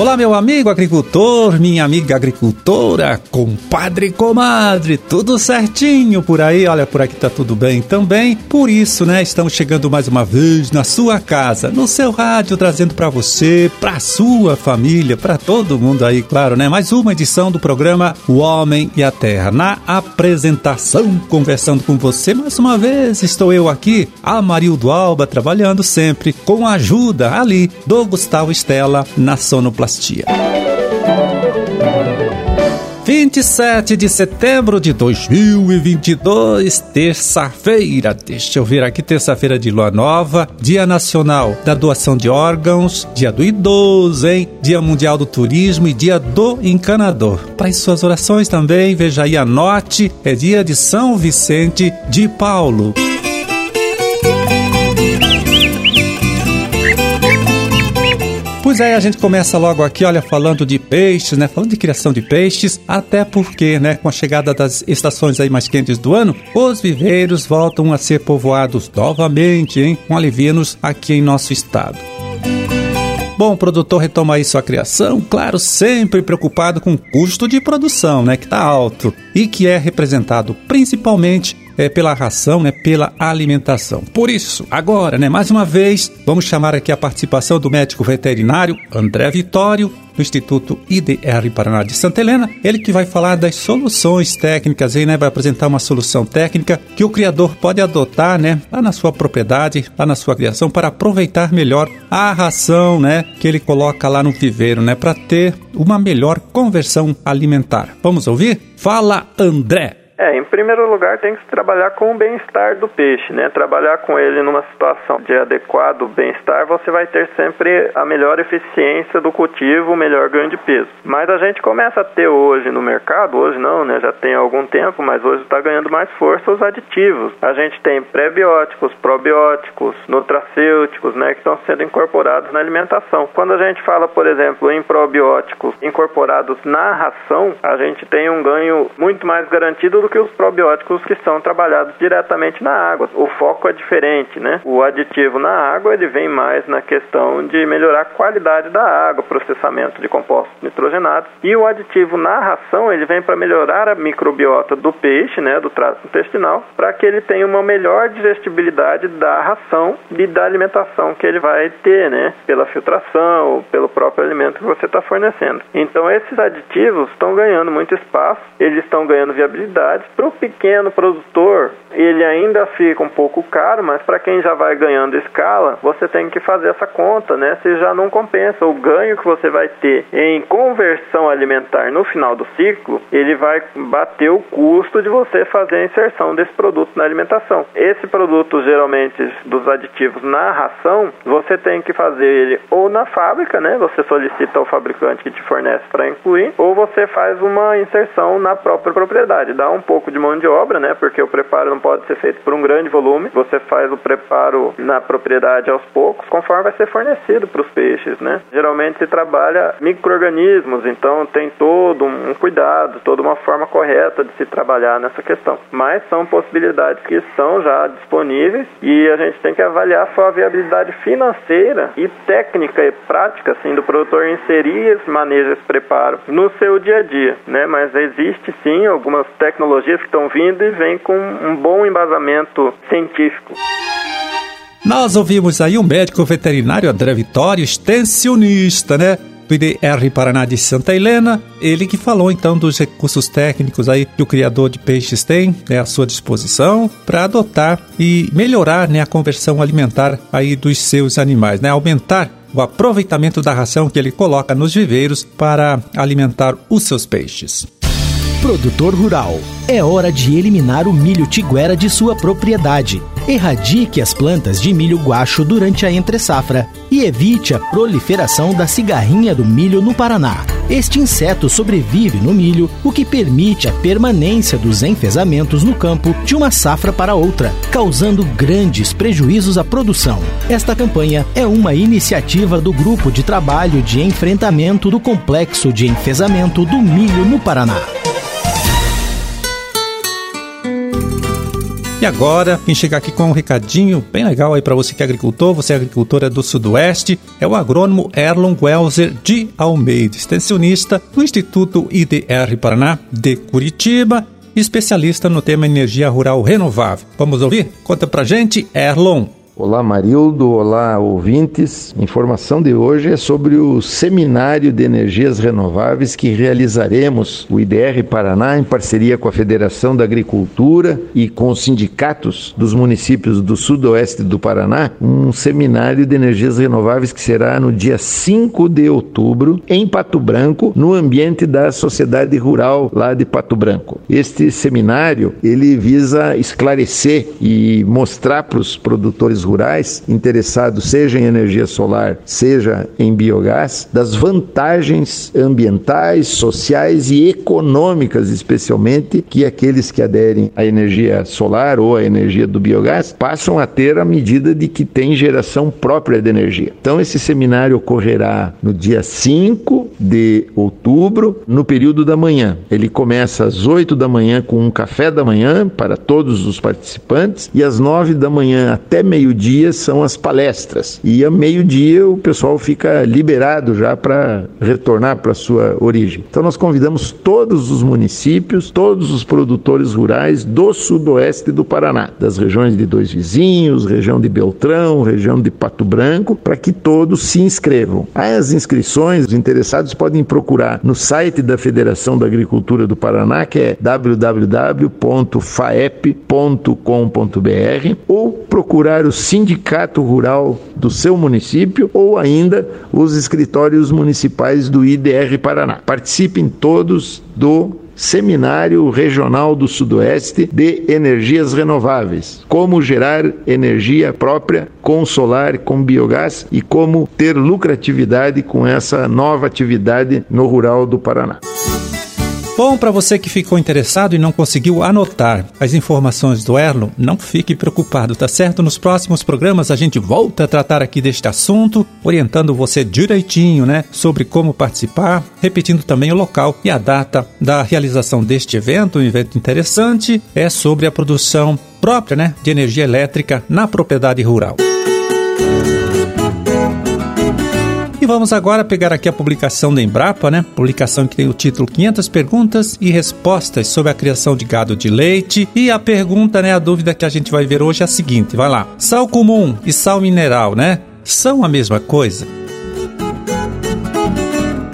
Olá, meu amigo agricultor, minha amiga agricultora, compadre, comadre, tudo certinho por aí? Olha, por aqui tá tudo bem também. Por isso, né, estamos chegando mais uma vez na sua casa, no seu rádio, trazendo para você, para sua família, para todo mundo aí, claro, né? Mais uma edição do programa O Homem e a Terra. Na apresentação, conversando com você mais uma vez, estou eu aqui, Amarildo Alba, trabalhando sempre com a ajuda ali do Gustavo Estela na sonoplastia Sonoplastia. 27 de setembro de 2022, terça-feira. Deixa eu ver aqui, terça-feira de lua nova, Dia Nacional da Doação de Órgãos, Dia do Idoso, hein? Dia Mundial do Turismo e Dia do Encanador. Para as suas orações também, veja aí, anote, é dia de São Vicente de Paulo. Pois é, a gente começa logo aqui, olha, falando de peixes, né? Falando de criação de peixes, até porque, né, com a chegada das estações aí mais quentes do ano, os viveiros voltam a ser povoados novamente, hein? Com alivinos aqui em nosso estado. Bom, o produtor retoma aí sua criação, claro, sempre preocupado com o custo de produção, né, que está alto e que é representado principalmente é, pela ração, né, pela alimentação. Por isso, agora, né, mais uma vez, vamos chamar aqui a participação do médico veterinário André Vitório, do Instituto IDR Paraná de Santa Helena, ele que vai falar das soluções técnicas aí, né, vai apresentar uma solução técnica que o criador pode adotar, né, lá na sua propriedade, lá na sua criação para aproveitar melhor a ração, né, que ele coloca lá no viveiro, né, para ter uma melhor conversão alimentar. Vamos ouvir? Fala, André. É, em primeiro lugar tem que se trabalhar com o bem-estar do peixe, né? Trabalhar com ele numa situação de adequado bem-estar, você vai ter sempre a melhor eficiência do cultivo, o melhor ganho de peso. Mas a gente começa a ter hoje no mercado, hoje não, né? Já tem algum tempo, mas hoje está ganhando mais força os aditivos. A gente tem pré-bióticos, probióticos, nutracêuticos, né? Que estão sendo incorporados na alimentação. Quando a gente fala, por exemplo, em probióticos incorporados na ração, a gente tem um ganho muito mais garantido do que os probióticos que são trabalhados diretamente na água. O foco é diferente, né? O aditivo na água ele vem mais na questão de melhorar a qualidade da água, processamento de compostos nitrogenados, e o aditivo na ração ele vem para melhorar a microbiota do peixe, né, do trato intestinal, para que ele tenha uma melhor digestibilidade da ração e da alimentação que ele vai ter, né, pela filtração ou pelo próprio alimento que você está fornecendo. Então esses aditivos estão ganhando muito espaço, eles estão ganhando viabilidade para o pequeno produtor, ele ainda fica um pouco caro, mas para quem já vai ganhando escala, você tem que fazer essa conta, né? Se já não compensa o ganho que você vai ter em conversão alimentar no final do ciclo, ele vai bater o custo de você fazer a inserção desse produto na alimentação. Esse produto, geralmente, dos aditivos na ração, você tem que fazer ele ou na fábrica, né? Você solicita ao fabricante que te fornece para incluir, ou você faz uma inserção na própria propriedade. Dá um pouco de mão de obra, né? Porque o preparo não pode ser feito por um grande volume. Você faz o preparo na propriedade aos poucos, conforme vai ser fornecido para os peixes, né? Geralmente se trabalha microorganismos, então tem todo um cuidado, toda uma forma correta de se trabalhar nessa questão. Mas são possibilidades que estão já disponíveis e a gente tem que avaliar só a viabilidade financeira e técnica e prática assim do produtor inserir esse manejo, esse preparo no seu dia a dia, né? Mas existe sim algumas tecnologias tecnologias que estão vindo e vem com um bom embasamento científico. Nós ouvimos aí um médico veterinário, André Vitório, extensionista, né? do IDR Paraná de Santa Helena, ele que falou então dos recursos técnicos aí que o criador de peixes tem né, à sua disposição para adotar e melhorar né, a conversão alimentar aí dos seus animais, né, aumentar o aproveitamento da ração que ele coloca nos viveiros para alimentar os seus peixes. Produtor rural, é hora de eliminar o milho tiguera de sua propriedade. Erradique as plantas de milho guacho durante a entre-safra e evite a proliferação da cigarrinha do milho no Paraná. Este inseto sobrevive no milho, o que permite a permanência dos enfesamentos no campo de uma safra para outra, causando grandes prejuízos à produção. Esta campanha é uma iniciativa do Grupo de Trabalho de Enfrentamento do Complexo de Enfesamento do Milho no Paraná. E agora, quem chega aqui com um recadinho bem legal aí para você que é agricultor, você é agricultora do Sudoeste, é o agrônomo Erlon Welser de Almeida, extensionista do Instituto IDR Paraná de Curitiba, especialista no tema energia rural renovável. Vamos ouvir? Conta pra gente, Erlon. Olá Marildo, olá ouvintes. Informação de hoje é sobre o Seminário de Energias Renováveis que realizaremos o IDR Paraná em parceria com a Federação da Agricultura e com os sindicatos dos municípios do sudoeste do Paraná, um seminário de energias renováveis que será no dia 5 de outubro em Pato Branco, no ambiente da Sociedade Rural lá de Pato Branco. Este seminário, ele visa esclarecer e mostrar para os produtores rurais interessados, seja em energia solar, seja em biogás, das vantagens ambientais, sociais e econômicas, especialmente, que aqueles que aderem à energia solar ou à energia do biogás passam a ter à medida de que tem geração própria de energia. Então, esse seminário ocorrerá no dia 5 de outubro, no período da manhã. Ele começa às 8 da manhã com um café da manhã para todos os participantes e às 9 da manhã até meio-dia meio-dia são as palestras. E a meio-dia o pessoal fica liberado já para retornar para sua origem. Então nós convidamos todos os municípios, todos os produtores rurais do sudoeste do Paraná, das regiões de Dois Vizinhos, região de Beltrão, região de Pato Branco, para que todos se inscrevam. As inscrições, os interessados podem procurar no site da Federação da Agricultura do Paraná, que é www.faep.com.br, ou procurar os sindicato rural do seu município ou ainda os escritórios municipais do IDR Paraná. Participem todos do Seminário Regional do Sudoeste de Energias Renováveis. Como gerar energia própria com solar, com biogás e como ter lucratividade com essa nova atividade no rural do Paraná. Bom, para você que ficou interessado e não conseguiu anotar as informações do Erlon, não fique preocupado, tá certo? Nos próximos programas a gente volta a tratar aqui deste assunto, orientando você direitinho, né, sobre como participar, repetindo também o local e a data da realização deste evento, um evento interessante, é sobre a produção própria, né, de energia elétrica na propriedade rural. Vamos agora pegar aqui a publicação da Embrapa, né? Publicação que tem o título 500 perguntas e respostas sobre a criação de gado de leite. E a pergunta, né, a dúvida que a gente vai ver hoje é a seguinte, vai lá. Sal comum e sal mineral, né? São a mesma coisa?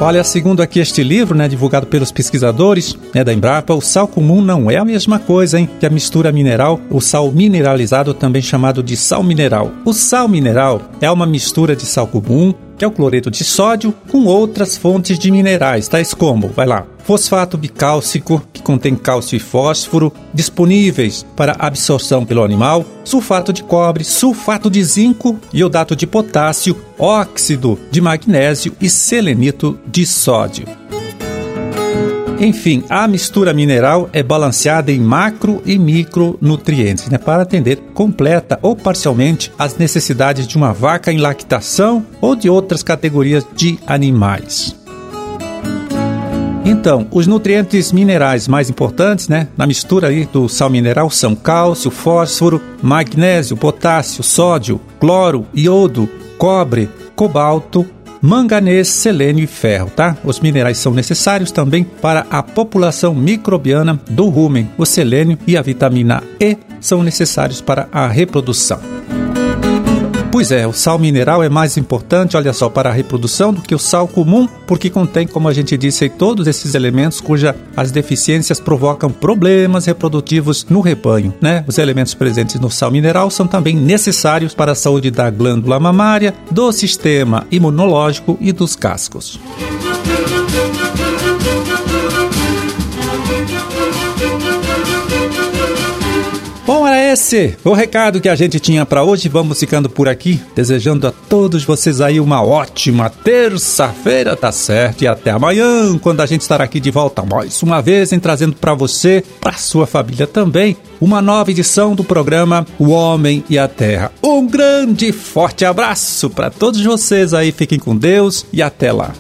Olha, segundo aqui este livro, né, divulgado pelos pesquisadores né, da Embrapa, o sal comum não é a mesma coisa, hein, que a mistura mineral, o sal mineralizado, também chamado de sal mineral. O sal mineral é uma mistura de sal comum, que é o cloreto de sódio, com outras fontes de minerais, tais como, vai lá, fosfato bicálcico, que contém cálcio e fósforo, disponíveis para absorção pelo animal, sulfato de cobre, sulfato de zinco, iodato de potássio, óxido de magnésio e selenito de sódio. Enfim, a mistura mineral é balanceada em macro e micronutrientes, né, para atender completa ou parcialmente as necessidades de uma vaca em lactação ou de outras categorias de animais. Então, os nutrientes minerais mais importantes, né, na mistura aí do sal mineral são cálcio, fósforo, magnésio, potássio, sódio, cloro, iodo, cobre, cobalto, manganês, selênio e ferro, tá? Os minerais são necessários também para a população microbiana do rumen. O selênio e a vitamina E são necessários para a reprodução. Pois é, o sal mineral é mais importante, olha só, para a reprodução do que o sal comum, porque contém, como a gente disse, todos esses elementos cuja as deficiências provocam problemas reprodutivos no rebanho, né? Os elementos presentes no sal mineral são também necessários para a saúde da glândula mamária, do sistema imunológico e dos cascos. Bom, esse o recado que a gente tinha para hoje. Vamos ficando por aqui, desejando a todos vocês aí uma ótima terça-feira, tá certo? E até amanhã, quando a gente estará aqui de volta mais uma vez, em trazendo para você, para sua família também, uma nova edição do programa O Homem e a Terra. Um grande forte abraço para todos vocês aí, fiquem com Deus e até lá.